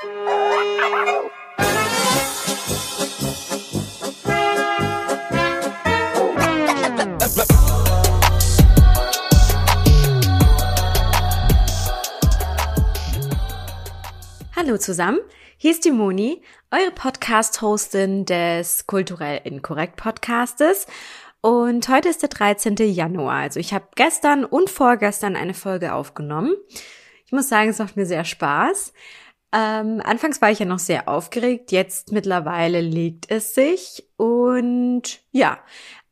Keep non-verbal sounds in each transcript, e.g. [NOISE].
Hallo zusammen, hier ist die Moni, eure Podcast-Hostin des Kulturell Inkorrekt Podcastes. Und heute ist der 13. Januar. Also ich habe gestern und vorgestern eine Folge aufgenommen. Ich muss sagen, es macht mir sehr Spaß. Ähm, anfangs war ich ja noch sehr aufgeregt, jetzt mittlerweile legt es sich und ja,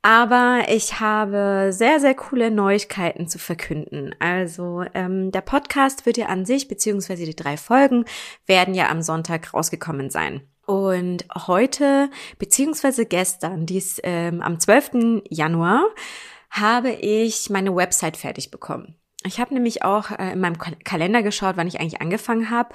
aber ich habe sehr, sehr coole Neuigkeiten zu verkünden. Also ähm, der Podcast wird ja an sich, beziehungsweise die drei Folgen, werden ja am Sonntag rausgekommen sein. Und heute, beziehungsweise gestern, dies ähm, am 12. Januar, habe ich meine Website fertig bekommen. Ich habe nämlich auch äh, in meinem Kalender geschaut, wann ich eigentlich angefangen habe.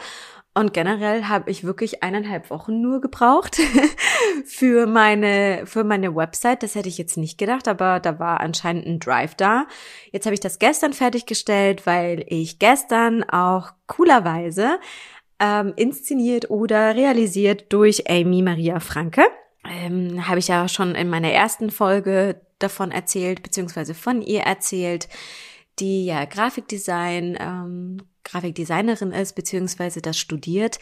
Und generell habe ich wirklich eineinhalb Wochen nur gebraucht [LAUGHS] für meine, für meine Website. Das hätte ich jetzt nicht gedacht, aber da war anscheinend ein Drive da. Jetzt habe ich das gestern fertiggestellt, weil ich gestern auch coolerweise ähm, inszeniert oder realisiert durch Amy Maria Franke. Ähm, habe ich ja schon in meiner ersten Folge davon erzählt, beziehungsweise von ihr erzählt, die ja Grafikdesign ähm, Grafikdesignerin ist, beziehungsweise das studiert,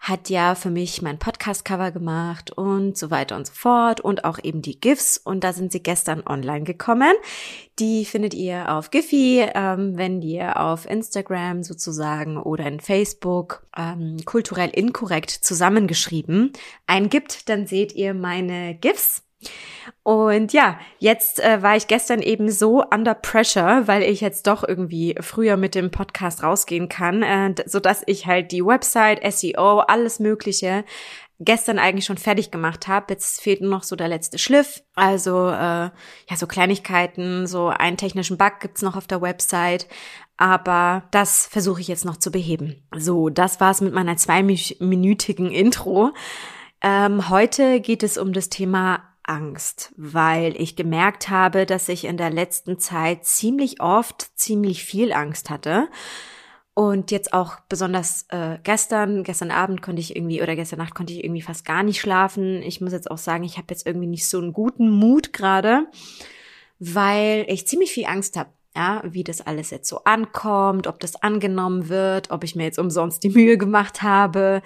hat ja für mich mein Podcast-Cover gemacht und so weiter und so fort und auch eben die GIFs und da sind sie gestern online gekommen. Die findet ihr auf Giphy, ähm, wenn ihr auf Instagram sozusagen oder in Facebook ähm, kulturell inkorrekt zusammengeschrieben eingibt, dann seht ihr meine GIFs und ja, jetzt äh, war ich gestern eben so under pressure, weil ich jetzt doch irgendwie früher mit dem Podcast rausgehen kann, äh, so dass ich halt die Website, SEO, alles Mögliche gestern eigentlich schon fertig gemacht habe. Jetzt fehlt nur noch so der letzte Schliff. Also äh, ja, so Kleinigkeiten, so einen technischen Bug gibt's noch auf der Website. Aber das versuche ich jetzt noch zu beheben. So, das war's mit meiner zweiminütigen Intro. Ähm, heute geht es um das Thema Angst, weil ich gemerkt habe, dass ich in der letzten Zeit ziemlich oft ziemlich viel Angst hatte. Und jetzt auch besonders äh, gestern, gestern Abend konnte ich irgendwie oder gestern Nacht konnte ich irgendwie fast gar nicht schlafen. Ich muss jetzt auch sagen, ich habe jetzt irgendwie nicht so einen guten Mut gerade, weil ich ziemlich viel Angst habe ja, wie das alles jetzt so ankommt, ob das angenommen wird, ob ich mir jetzt umsonst die Mühe gemacht habe,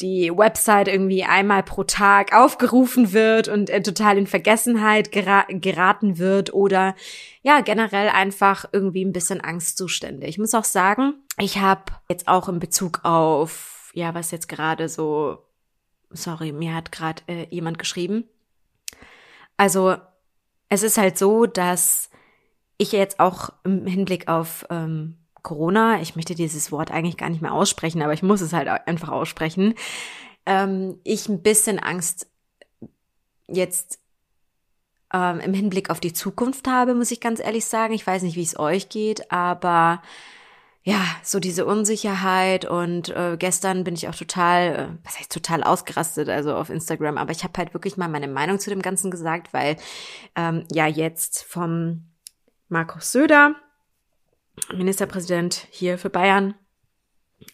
die Website irgendwie einmal pro Tag aufgerufen wird und äh, total in Vergessenheit gera geraten wird oder ja, generell einfach irgendwie ein bisschen Angstzustände. Ich muss auch sagen, ich habe jetzt auch in Bezug auf, ja, was jetzt gerade so, sorry, mir hat gerade äh, jemand geschrieben. Also, es ist halt so, dass ich jetzt auch im Hinblick auf ähm, Corona, ich möchte dieses Wort eigentlich gar nicht mehr aussprechen, aber ich muss es halt einfach aussprechen, ähm, ich ein bisschen Angst jetzt ähm, im Hinblick auf die Zukunft habe, muss ich ganz ehrlich sagen. Ich weiß nicht, wie es euch geht, aber ja, so diese Unsicherheit und äh, gestern bin ich auch total, äh, was heißt total ausgerastet, also auf Instagram, aber ich habe halt wirklich mal meine Meinung zu dem Ganzen gesagt, weil ähm, ja jetzt vom Markus Söder, Ministerpräsident hier für Bayern,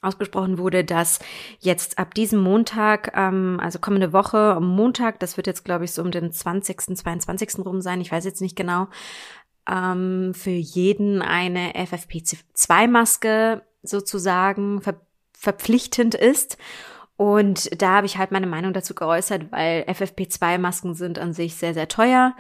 ausgesprochen wurde, dass jetzt ab diesem Montag, ähm, also kommende Woche, Montag, das wird jetzt, glaube ich, so um den 20., 22. rum sein, ich weiß jetzt nicht genau, ähm, für jeden eine FFP2-Maske sozusagen ver verpflichtend ist. Und da habe ich halt meine Meinung dazu geäußert, weil FFP2-Masken sind an sich sehr, sehr teuer.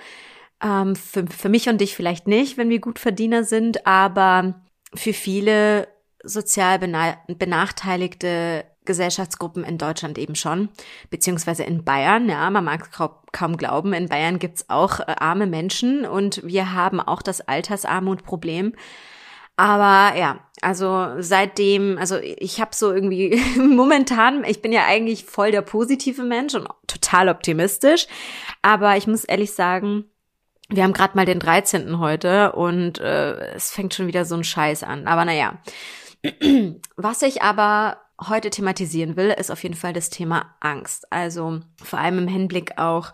Ähm, für, für mich und dich vielleicht nicht, wenn wir Gutverdiener sind, aber für viele sozial benachteiligte Gesellschaftsgruppen in Deutschland eben schon, beziehungsweise in Bayern. Ja, man mag kaum glauben, in Bayern gibt's auch äh, arme Menschen und wir haben auch das Altersarmutproblem. Aber ja, also seitdem, also ich habe so irgendwie [LAUGHS] momentan, ich bin ja eigentlich voll der positive Mensch und total optimistisch, aber ich muss ehrlich sagen, wir haben gerade mal den 13. heute und äh, es fängt schon wieder so ein Scheiß an. Aber naja. Was ich aber heute thematisieren will, ist auf jeden Fall das Thema Angst. Also vor allem im Hinblick auch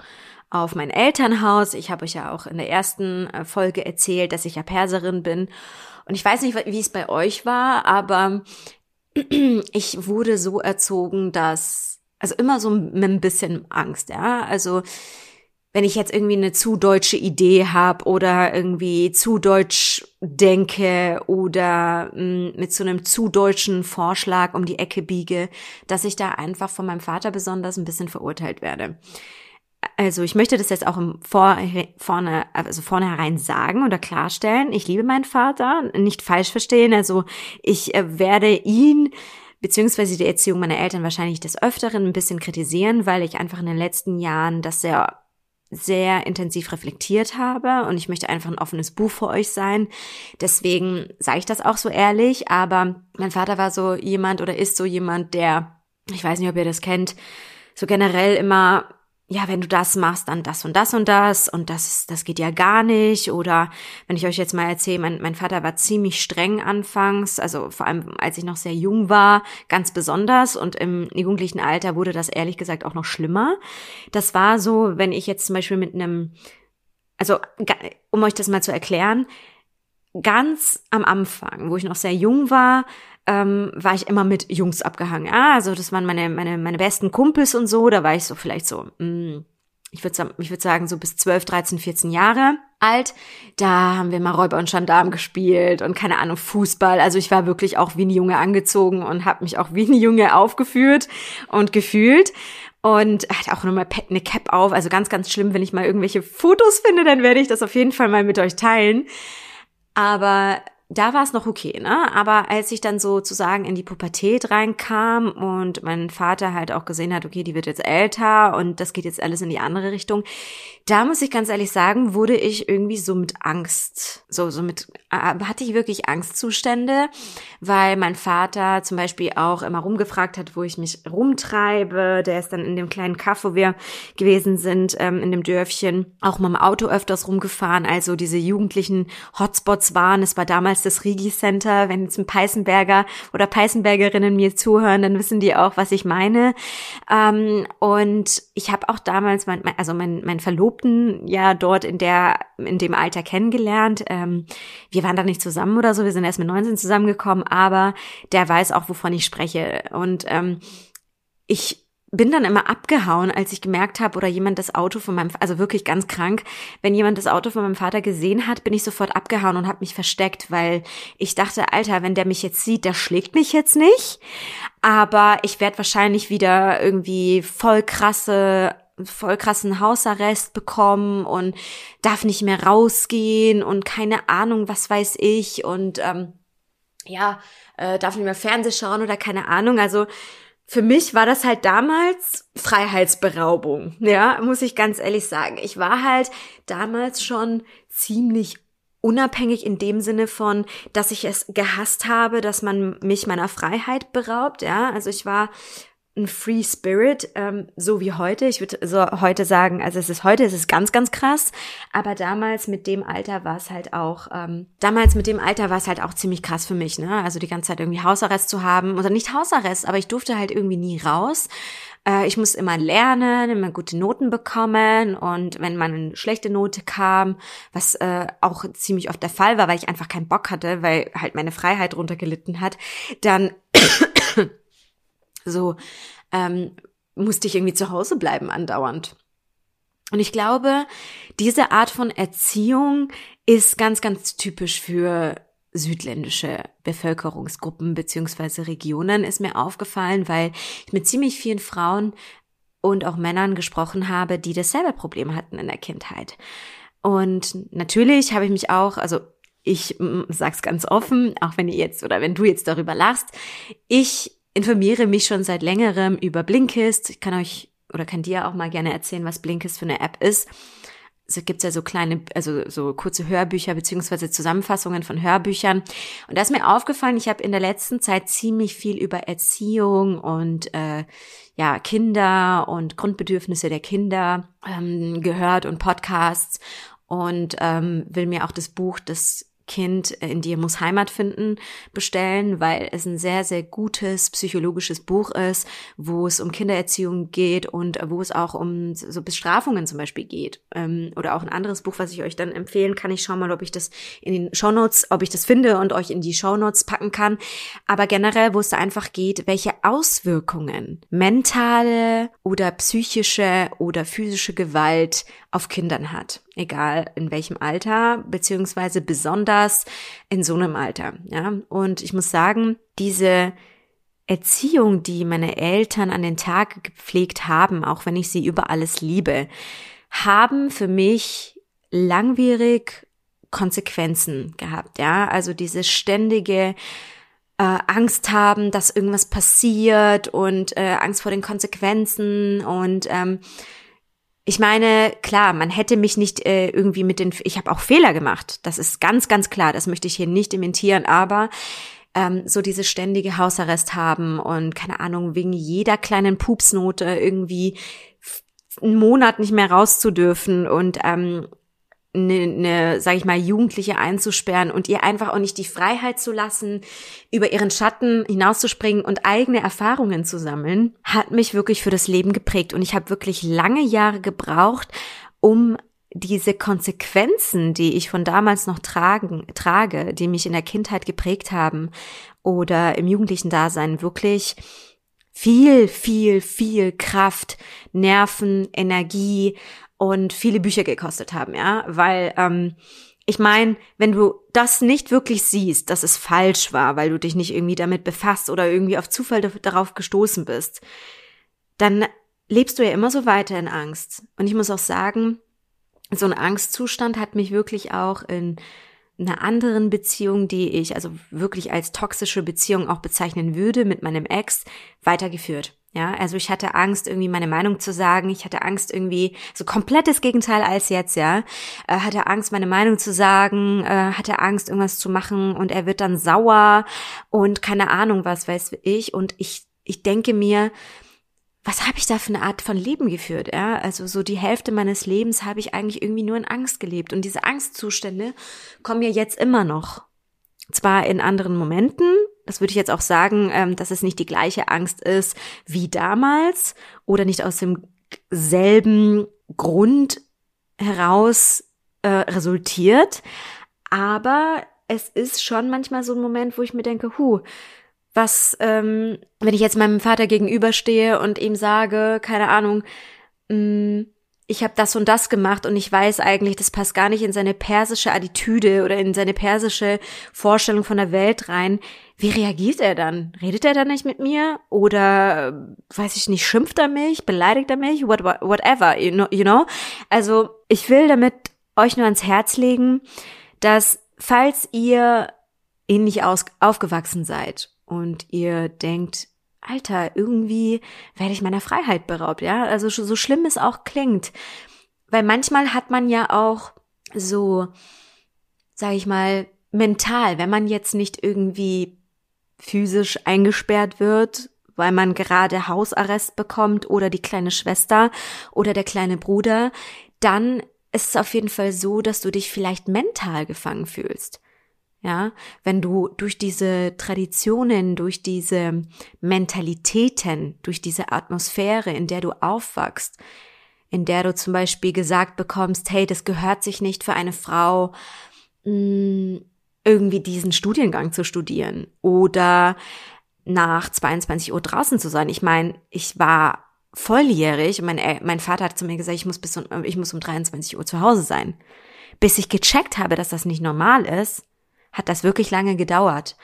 auf mein Elternhaus. Ich habe euch ja auch in der ersten äh, Folge erzählt, dass ich ja Perserin bin. Und ich weiß nicht, wie es bei euch war, aber [CLEARS THROAT] ich wurde so erzogen, dass, also immer so mit ein bisschen Angst, ja. Also wenn ich jetzt irgendwie eine zu deutsche Idee habe oder irgendwie zu deutsch denke oder mh, mm, mit so einem zu deutschen Vorschlag um die Ecke biege, dass ich da einfach von meinem Vater besonders ein bisschen verurteilt werde. Also ich möchte das jetzt auch im Vor vorne, also vornherein sagen oder klarstellen. Ich liebe meinen Vater, nicht falsch verstehen. Also ich äh, werde ihn beziehungsweise die Erziehung meiner Eltern wahrscheinlich des Öfteren ein bisschen kritisieren, weil ich einfach in den letzten Jahren das sehr sehr intensiv reflektiert habe und ich möchte einfach ein offenes Buch für euch sein. Deswegen sage ich das auch so ehrlich, aber mein Vater war so jemand oder ist so jemand, der, ich weiß nicht, ob ihr das kennt, so generell immer ja, wenn du das machst, dann das und das und das und das, das geht ja gar nicht. Oder wenn ich euch jetzt mal erzähle, mein, mein Vater war ziemlich streng anfangs, also vor allem als ich noch sehr jung war, ganz besonders und im jugendlichen Alter wurde das ehrlich gesagt auch noch schlimmer. Das war so, wenn ich jetzt zum Beispiel mit einem, also um euch das mal zu erklären, ganz am Anfang, wo ich noch sehr jung war, ähm, war ich immer mit Jungs abgehangen. Ah, also das waren meine, meine, meine besten Kumpels und so. Da war ich so vielleicht so, mh, mm, ich würde ich würd sagen, so bis 12, 13, 14 Jahre alt. Da haben wir mal Räuber und Gendarm gespielt und keine Ahnung, Fußball. Also ich war wirklich auch wie ein Junge angezogen und habe mich auch wie ein Junge aufgeführt und gefühlt. Und hat auch nochmal eine Cap auf. Also ganz, ganz schlimm, wenn ich mal irgendwelche Fotos finde, dann werde ich das auf jeden Fall mal mit euch teilen. Aber da war es noch okay, ne? Aber als ich dann sozusagen in die Pubertät reinkam und mein Vater halt auch gesehen hat, okay, die wird jetzt älter und das geht jetzt alles in die andere Richtung, da muss ich ganz ehrlich sagen, wurde ich irgendwie so mit Angst, so, so mit, äh, hatte ich wirklich Angstzustände, weil mein Vater zum Beispiel auch immer rumgefragt hat, wo ich mich rumtreibe. Der ist dann in dem kleinen Kaff, wo wir gewesen sind, ähm, in dem Dörfchen, auch mal im Auto öfters rumgefahren. Also diese jugendlichen Hotspots waren. Es war damals das Rigi Center. Wenn jetzt ein Peißenberger oder Peißenbergerinnen mir zuhören, dann wissen die auch, was ich meine. Ähm, und ich habe auch damals, mein, also mein, mein Verlobten ja dort in der, in dem Alter kennengelernt. Ähm, wir waren da nicht zusammen oder so, wir sind erst mit 19 zusammengekommen, aber der weiß auch, wovon ich spreche. Und ähm, ich bin dann immer abgehauen, als ich gemerkt habe oder jemand das Auto von meinem, also wirklich ganz krank, wenn jemand das Auto von meinem Vater gesehen hat, bin ich sofort abgehauen und habe mich versteckt, weil ich dachte, Alter, wenn der mich jetzt sieht, der schlägt mich jetzt nicht, aber ich werde wahrscheinlich wieder irgendwie voll krasse voll krassen Hausarrest bekommen und darf nicht mehr rausgehen und keine Ahnung, was weiß ich und ähm, ja, äh, darf nicht mehr Fernseh schauen oder keine Ahnung. Also für mich war das halt damals Freiheitsberaubung, ja, muss ich ganz ehrlich sagen. Ich war halt damals schon ziemlich unabhängig in dem Sinne von, dass ich es gehasst habe, dass man mich meiner Freiheit beraubt, ja. Also ich war ein Free Spirit, ähm, so wie heute. Ich würde so heute sagen, also es ist heute, es ist ganz, ganz krass. Aber damals mit dem Alter war es halt auch, ähm, damals mit dem Alter war es halt auch ziemlich krass für mich, ne? Also die ganze Zeit irgendwie Hausarrest zu haben. Oder nicht Hausarrest, aber ich durfte halt irgendwie nie raus. Äh, ich musste immer lernen, immer gute Noten bekommen. Und wenn mal eine schlechte Note kam, was äh, auch ziemlich oft der Fall war, weil ich einfach keinen Bock hatte, weil halt meine Freiheit runtergelitten hat, dann so ähm, musste ich irgendwie zu Hause bleiben andauernd. Und ich glaube, diese Art von Erziehung ist ganz, ganz typisch für südländische Bevölkerungsgruppen beziehungsweise Regionen, ist mir aufgefallen, weil ich mit ziemlich vielen Frauen und auch Männern gesprochen habe, die dasselbe Problem hatten in der Kindheit. Und natürlich habe ich mich auch, also ich sag's ganz offen, auch wenn ihr jetzt oder wenn du jetzt darüber lachst, ich informiere mich schon seit längerem über Blinkist. Ich kann euch oder kann dir auch mal gerne erzählen, was Blinkist für eine App ist. Es gibt ja so kleine, also so kurze Hörbücher beziehungsweise Zusammenfassungen von Hörbüchern. Und da ist mir aufgefallen, ich habe in der letzten Zeit ziemlich viel über Erziehung und äh, ja Kinder und Grundbedürfnisse der Kinder ähm, gehört und Podcasts und ähm, will mir auch das Buch des Kind in dir muss Heimat finden bestellen, weil es ein sehr, sehr gutes psychologisches Buch ist, wo es um Kindererziehung geht und wo es auch um so Bestrafungen zum Beispiel geht. Ähm, oder auch ein anderes Buch, was ich euch dann empfehlen kann. Ich schau mal, ob ich das in den Shownotes, ob ich das finde und euch in die Shownotes packen kann. Aber generell, wo es da einfach geht, welche Auswirkungen mentale oder psychische oder physische Gewalt auf Kindern hat egal in welchem Alter, beziehungsweise besonders in so einem Alter. Ja, und ich muss sagen, diese Erziehung, die meine Eltern an den Tag gepflegt haben, auch wenn ich sie über alles liebe, haben für mich langwierig Konsequenzen gehabt. Ja, also diese ständige äh, Angst haben, dass irgendwas passiert und äh, Angst vor den Konsequenzen und ähm, ich meine, klar, man hätte mich nicht äh, irgendwie mit den, ich habe auch Fehler gemacht. Das ist ganz, ganz klar. Das möchte ich hier nicht dementieren. Aber ähm, so diese ständige Hausarrest haben und keine Ahnung wegen jeder kleinen Pupsnote irgendwie einen Monat nicht mehr rauszudürfen und ähm, eine, eine sage ich mal, Jugendliche einzusperren und ihr einfach auch nicht die Freiheit zu lassen, über ihren Schatten hinauszuspringen und eigene Erfahrungen zu sammeln, hat mich wirklich für das Leben geprägt. Und ich habe wirklich lange Jahre gebraucht, um diese Konsequenzen, die ich von damals noch tragen, trage, die mich in der Kindheit geprägt haben oder im jugendlichen Dasein wirklich viel, viel, viel Kraft, Nerven, Energie und viele Bücher gekostet haben, ja, weil ähm, ich meine, wenn du das nicht wirklich siehst, dass es falsch war, weil du dich nicht irgendwie damit befasst oder irgendwie auf Zufall darauf gestoßen bist, dann lebst du ja immer so weiter in Angst. Und ich muss auch sagen, so ein Angstzustand hat mich wirklich auch in einer anderen Beziehung, die ich also wirklich als toxische Beziehung auch bezeichnen würde, mit meinem Ex weitergeführt. Ja, also ich hatte Angst, irgendwie meine Meinung zu sagen. Ich hatte Angst, irgendwie so komplettes Gegenteil als jetzt, ja. Äh, hatte Angst, meine Meinung zu sagen, äh, hatte Angst, irgendwas zu machen und er wird dann sauer und keine Ahnung, was weiß ich. Und ich, ich denke mir, was habe ich da für eine Art von Leben geführt? Ja, also so die Hälfte meines Lebens habe ich eigentlich irgendwie nur in Angst gelebt und diese Angstzustände kommen ja jetzt immer noch. Zwar in anderen Momenten, das würde ich jetzt auch sagen, ähm, dass es nicht die gleiche Angst ist wie damals oder nicht aus demselben Grund heraus äh, resultiert. Aber es ist schon manchmal so ein Moment, wo ich mir denke, hu, was, ähm, wenn ich jetzt meinem Vater gegenüberstehe und ihm sage, keine Ahnung, mh, mm, ich habe das und das gemacht und ich weiß eigentlich, das passt gar nicht in seine persische Attitüde oder in seine persische Vorstellung von der Welt rein. Wie reagiert er dann? Redet er dann nicht mit mir? Oder, weiß ich nicht, schimpft er mich? Beleidigt er mich? What, whatever, you know, you know? Also, ich will damit euch nur ans Herz legen, dass falls ihr ähnlich aus, aufgewachsen seid und ihr denkt, Alter, irgendwie werde ich meiner Freiheit beraubt, ja? Also so schlimm es auch klingt. Weil manchmal hat man ja auch so, sag ich mal, mental, wenn man jetzt nicht irgendwie physisch eingesperrt wird, weil man gerade Hausarrest bekommt oder die kleine Schwester oder der kleine Bruder, dann ist es auf jeden Fall so, dass du dich vielleicht mental gefangen fühlst. Ja, wenn du durch diese Traditionen, durch diese Mentalitäten, durch diese Atmosphäre, in der du aufwachst, in der du zum Beispiel gesagt bekommst, hey, das gehört sich nicht für eine Frau, mm, irgendwie diesen Studiengang zu studieren oder nach 22 Uhr draußen zu sein. Ich meine, ich war volljährig und mein, mein Vater hat zu mir gesagt, ich muss bis um, ich muss um 23 Uhr zu Hause sein. Bis ich gecheckt habe, dass das nicht normal ist, hat das wirklich lange gedauert.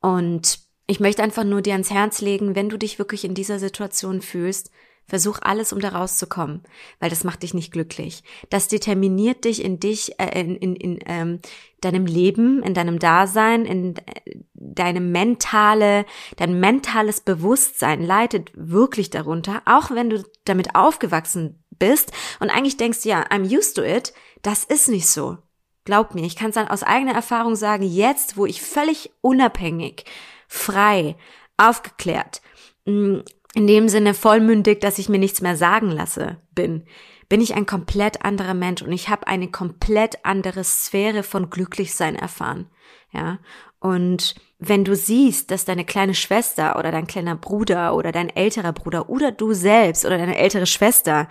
Und ich möchte einfach nur dir ans Herz legen, wenn du dich wirklich in dieser Situation fühlst, versuch alles, um da rauszukommen, weil das macht dich nicht glücklich. Das determiniert dich in dich, äh, in, in, in ähm, deinem Leben, in deinem Dasein, in äh, deinem mentale, dein mentales Bewusstsein leidet wirklich darunter, auch wenn du damit aufgewachsen bist und eigentlich denkst, ja, I'm used to it, das ist nicht so. Glaub mir, ich kann es dann aus eigener Erfahrung sagen, jetzt, wo ich völlig unabhängig, frei, aufgeklärt, mm, in dem Sinne vollmündig, dass ich mir nichts mehr sagen lasse, bin, bin ich ein komplett anderer Mensch und ich habe eine komplett andere Sphäre von Glücklichsein erfahren. Ja, und wenn du siehst, dass deine kleine Schwester oder dein kleiner Bruder oder dein älterer Bruder oder du selbst oder deine ältere Schwester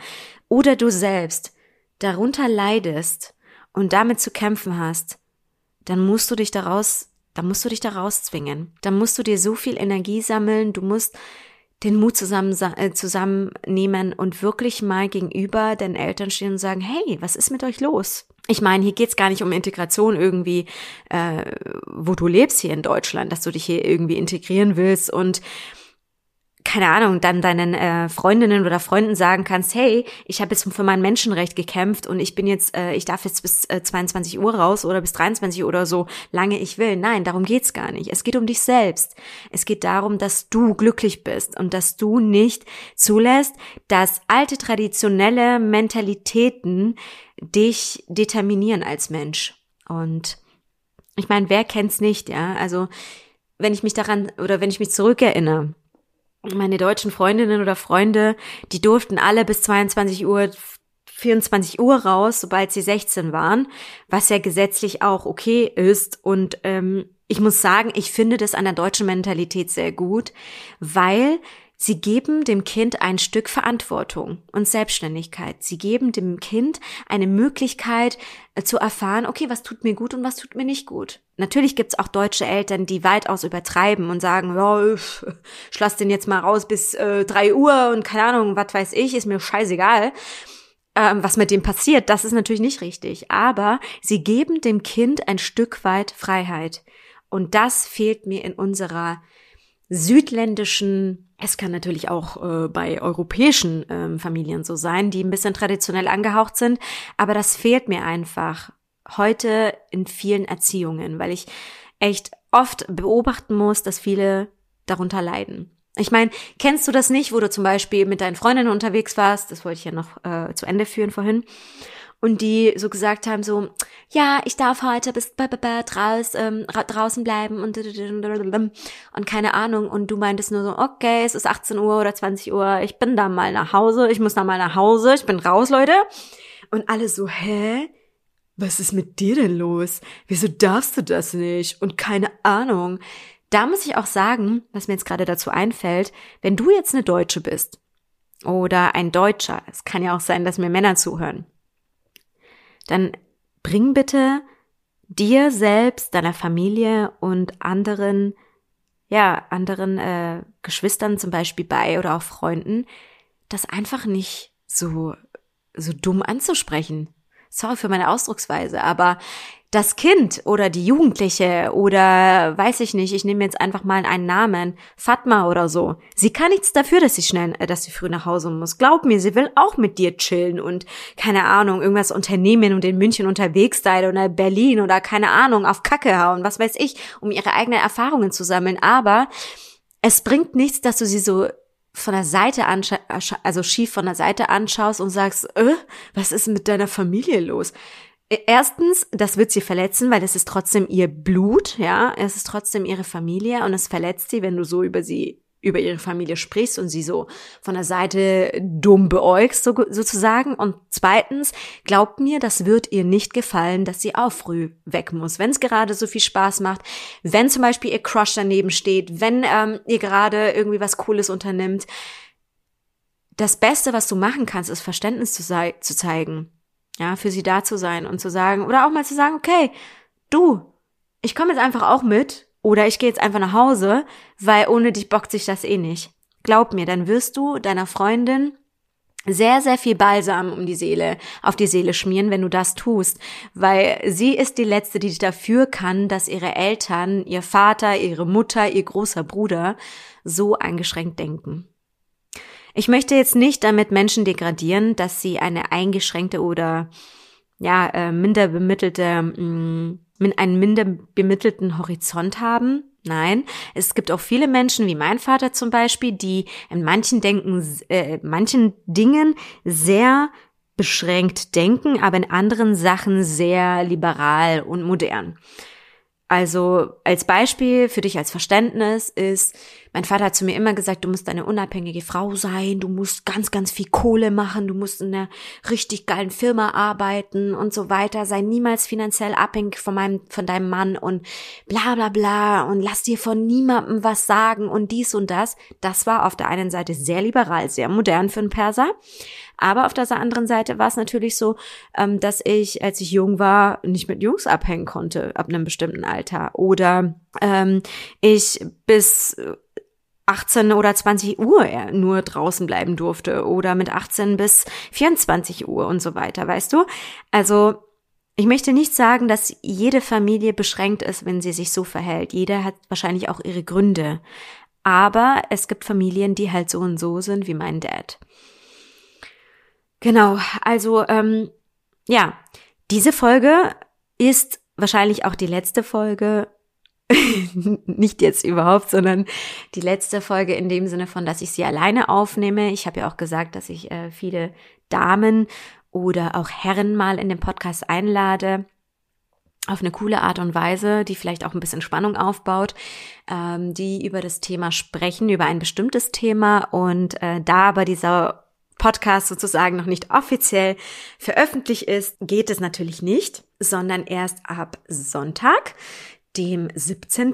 oder du selbst darunter leidest und damit zu kämpfen hast, dann musst du dich daraus, dann musst du dich daraus zwingen. Dann musst du dir so viel Energie sammeln, du musst den Mut zusammen, äh, zusammennehmen und wirklich mal gegenüber deinen Eltern stehen und sagen, hey, was ist mit euch los? Ich meine, hier geht's gar nicht um Integration irgendwie, äh, wo du lebst hier in Deutschland, dass du dich hier irgendwie integrieren willst und keine Ahnung, dann deinen äh, Freundinnen oder Freunden sagen kannst, hey, ich habe jetzt für mein Menschenrecht gekämpft und ich bin jetzt, äh, ich darf jetzt bis äh, 22 Uhr raus oder bis 23 Uhr oder so, lange ich will. Nein, darum geht's gar nicht. Es geht um dich selbst. Es geht darum, dass du glücklich bist und dass du nicht zulässt, dass alte traditionelle Mentalitäten dich determinieren als Mensch. Und ich meine, wer kennt's nicht, ja? Also, wenn ich mich daran oder wenn ich mich zurückerinnere, meine deutschen Freundinnen oder Freunde, die durften alle bis 22 Uhr 24 Uhr raus, sobald sie 16 waren, was ja gesetzlich auch okay ist. Und ähm, ich muss sagen, ich finde das an der deutschen Mentalität sehr gut, weil Sie geben dem Kind ein Stück Verantwortung und Selbstständigkeit. Sie geben dem Kind eine Möglichkeit äh, zu erfahren, okay, was tut mir gut und was tut mir nicht gut. Natürlich gibt's auch deutsche Eltern, die weitaus übertreiben und sagen, ja, ich [LAUGHS] lass den jetzt mal raus bis äh, drei Uhr und keine Ahnung, was weiß ich, ist mir scheißegal. Ähm, was mit dem passiert, das ist natürlich nicht richtig. Aber sie geben dem Kind ein Stück weit Freiheit. Und das fehlt mir in unserer südländischen, es kann natürlich auch äh, bei europäischen ähm, Familien so sein, die ein bisschen traditionell angehaucht sind, aber das fehlt mir einfach heute in vielen Erziehungen, weil ich echt oft beobachten muss, dass viele darunter leiden. Ich meine, kennst du das nicht, wo du zum Beispiel mit deinen Freundinnen unterwegs warst? Das wollte ich ja noch äh, zu Ende führen vorhin und die so gesagt haben so, ja, ich darf heute bis draus, ähm, draußen bleiben und und keine Ahnung und du meintest nur so, okay, es ist 18 Uhr oder 20 Uhr, ich bin da mal nach Hause, ich muss da mal nach Hause, ich bin raus, Leute. Und alle so, hä? Was ist mit dir denn los? Wieso darfst du das nicht? Und keine Ahnung. Da muss ich auch sagen, was mir jetzt gerade dazu einfällt, wenn du jetzt eine Deutsche bist oder ein Deutscher, es kann ja auch sein, dass mir Männer zuhören, dann bring bitte dir selbst, deiner Familie und anderen, ja, anderen äh, Geschwistern zum Beispiel bei oder auch Freunden, das einfach nicht so, so dumm anzusprechen. Sorry für meine Ausdrucksweise, aber das Kind oder die Jugendliche oder weiß ich nicht, ich nehme jetzt einfach mal einen Namen, Fatma oder so. Sie kann nichts dafür, dass sie schnell, äh, dass sie früh nach Hause muss. Glaub mir, sie will auch mit dir chillen und keine Ahnung, irgendwas unternehmen und in München unterwegs sein oder Berlin oder keine Ahnung, auf Kacke hauen, was weiß ich, um ihre eigenen Erfahrungen zu sammeln. Aber es bringt nichts, dass du sie so von der Seite anschaust, also schief von der Seite anschaust und sagst, äh, was ist mit deiner Familie los? Erstens, das wird sie verletzen, weil es ist trotzdem ihr Blut, ja, es ist trotzdem ihre Familie und es verletzt sie, wenn du so über sie, über ihre Familie sprichst und sie so von der Seite dumm beäugst, so, sozusagen. Und zweitens, glaubt mir, das wird ihr nicht gefallen, dass sie auch früh weg muss, wenn es gerade so viel Spaß macht, wenn zum Beispiel ihr Crush daneben steht, wenn ähm, ihr gerade irgendwie was Cooles unternimmt. Das Beste, was du machen kannst, ist Verständnis zu, zu zeigen ja, für sie da zu sein und zu sagen, oder auch mal zu sagen, okay, du, ich komme jetzt einfach auch mit, oder ich gehe jetzt einfach nach Hause, weil ohne dich bockt sich das eh nicht. Glaub mir, dann wirst du deiner Freundin sehr, sehr viel Balsam um die Seele, auf die Seele schmieren, wenn du das tust, weil sie ist die Letzte, die dafür kann, dass ihre Eltern, ihr Vater, ihre Mutter, ihr großer Bruder so eingeschränkt denken. Ich möchte jetzt nicht damit Menschen degradieren, dass sie eine eingeschränkte oder ja, äh, minder bemittelte, mh, mm, einen minder bemittelten Horizont haben. Nein, es gibt auch viele Menschen, wie mein Vater zum Beispiel, die in manchen Denken, äh, manchen Dingen sehr beschränkt denken, aber in anderen Sachen sehr liberal und modern. Also als Beispiel für dich als Verständnis ist, Mein Vater hat zu mir immer gesagt, du musst eine unabhängige Frau sein, du musst ganz, ganz viel Kohle machen, du musst in einer richtig geilen Firma arbeiten und so weiter, sei niemals finanziell abhängig von meinem, von deinem Mann und bla bla bla und lass dir von niemandem was sagen und dies und das. Das war auf der einen Seite sehr liberal, sehr modern für einen Perser. Aber auf der anderen Seite war es natürlich so, ähm, dass ich, als ich jung war, nicht mit Jungs abhängen konnte ab einem bestimmten Alter. Oder ähm, ich bis 18 oder 20 Uhr nur draußen bleiben durfte oder mit 18 bis 24 Uhr und so weiter, weißt du? Also ich möchte nicht sagen, dass jede Familie beschränkt ist, wenn sie sich so verhält. Jeder hat wahrscheinlich auch ihre Gründe. Aber es gibt Familien, die halt so und so sind wie mein Dad. Genau, also ähm, ja, diese Folge ist wahrscheinlich auch die letzte Folge, [LAUGHS] nicht jetzt überhaupt, sondern die letzte Folge in dem Sinne von, dass ich sie alleine aufnehme. Ich habe ja auch gesagt, dass ich äh, viele Damen oder auch Herren mal in den Podcast einlade auf eine coole Art und Weise, die vielleicht auch ein bisschen Spannung aufbaut, ähm, die über das Thema sprechen, über ein bestimmtes Thema und äh, da aber dieser Podcast sozusagen noch nicht offiziell veröffentlicht ist, geht es natürlich nicht, sondern erst ab Sonntag, dem 17.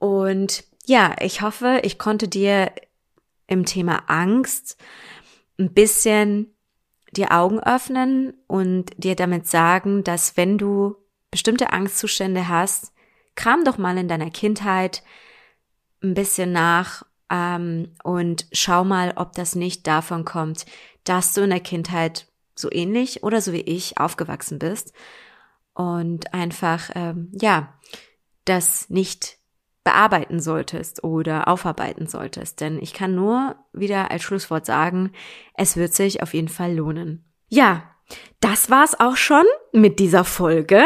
Und ja, ich hoffe, ich konnte dir im Thema Angst ein bisschen die Augen öffnen und dir damit sagen, dass wenn du bestimmte Angstzustände hast, kram doch mal in deiner Kindheit ein bisschen nach ähm, und schau mal, ob das nicht davon kommt, dass du in der Kindheit so ähnlich oder so wie ich aufgewachsen bist und einfach, ähm, ja, das nicht bearbeiten solltest oder aufarbeiten solltest. Denn ich kann nur wieder als Schlusswort sagen, es wird sich auf jeden Fall lohnen. Ja, das war's auch schon mit dieser Folge.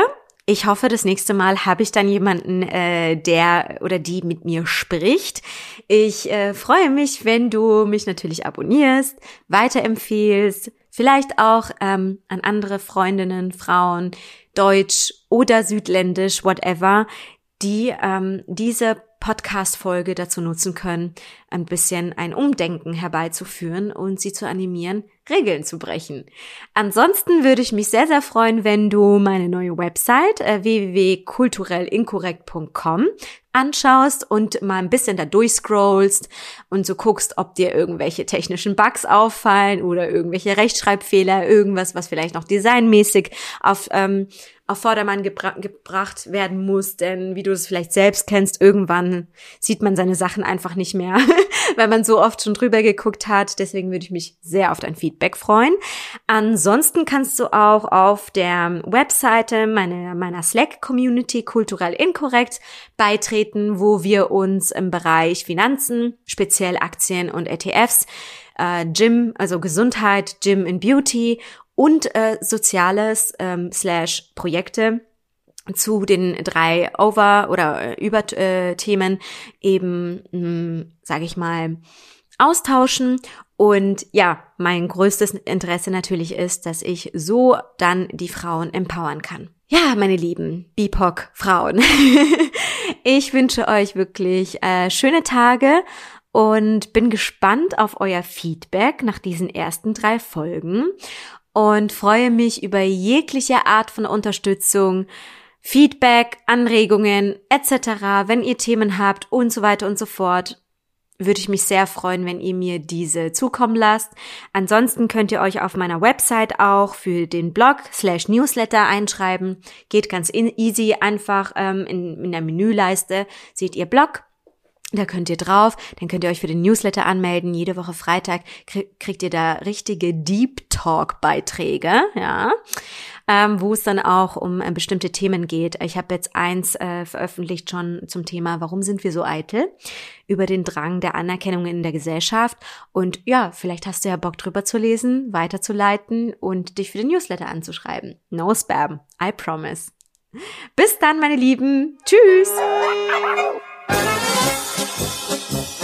Ich hoffe, das nächste Mal habe ich dann jemanden, äh, der oder die mit mir spricht. Ich äh, freue mich, wenn du mich natürlich abonnierst, weiterempfehlst, vielleicht auch ähm, an andere Freundinnen, Frauen, Deutsch oder Südländisch, whatever, die ähm, diese Podcast-Folge dazu nutzen können, ein bisschen ein Umdenken herbeizuführen und sie zu animieren, Regeln zu brechen. Ansonsten würde ich mich sehr, sehr freuen, wenn du meine neue Website äh, www.kulturellinkorrekt.com anschaust und mal ein bisschen da durchscrollst und so guckst, ob dir irgendwelche technischen Bugs auffallen oder irgendwelche Rechtschreibfehler, irgendwas, was vielleicht noch designmäßig auf, ähm, auf Vordermann gebra gebracht werden muss, denn wie du es vielleicht selbst kennst, irgendwann sieht man seine Sachen einfach nicht mehr, [LAUGHS] weil man so oft schon drüber geguckt hat. Deswegen würde ich mich sehr auf dein Feedback freuen. Ansonsten kannst du auch auf der Webseite meiner, meiner Slack-Community kulturell inkorrekt beitreten, wo wir uns im Bereich Finanzen, speziell Aktien und ETFs, äh, Gym, also Gesundheit, Gym and Beauty und äh, Soziales ähm, slash Projekte zu den drei Over- oder äh, Überthemen eben, hm, sage ich mal, austauschen. Und ja, mein größtes Interesse natürlich ist, dass ich so dann die Frauen empowern kann. Ja, meine lieben BIPOC-Frauen, [LAUGHS] ich wünsche euch wirklich äh, schöne Tage und bin gespannt auf euer Feedback nach diesen ersten drei Folgen und freue mich über jegliche Art von Unterstützung, Feedback, Anregungen etc. Wenn ihr Themen habt und so weiter und so fort, würde ich mich sehr freuen, wenn ihr mir diese zukommen lasst. Ansonsten könnt ihr euch auf meiner Website auch für den Blog slash Newsletter einschreiben. Geht ganz easy, einfach ähm, in, in der Menüleiste seht ihr Blog da könnt ihr drauf, dann könnt ihr euch für den Newsletter anmelden. Jede Woche Freitag kriegt ihr da richtige Deep Talk Beiträge, ja, ähm, wo es dann auch um äh, bestimmte Themen geht. Ich habe jetzt eins äh, veröffentlicht schon zum Thema, warum sind wir so eitel? Über den Drang der Anerkennung in der Gesellschaft. Und ja, vielleicht hast du ja Bock drüber zu lesen, weiterzuleiten und dich für den Newsletter anzuschreiben. No Spam, I promise. Bis dann, meine Lieben. Tschüss. フフフフ。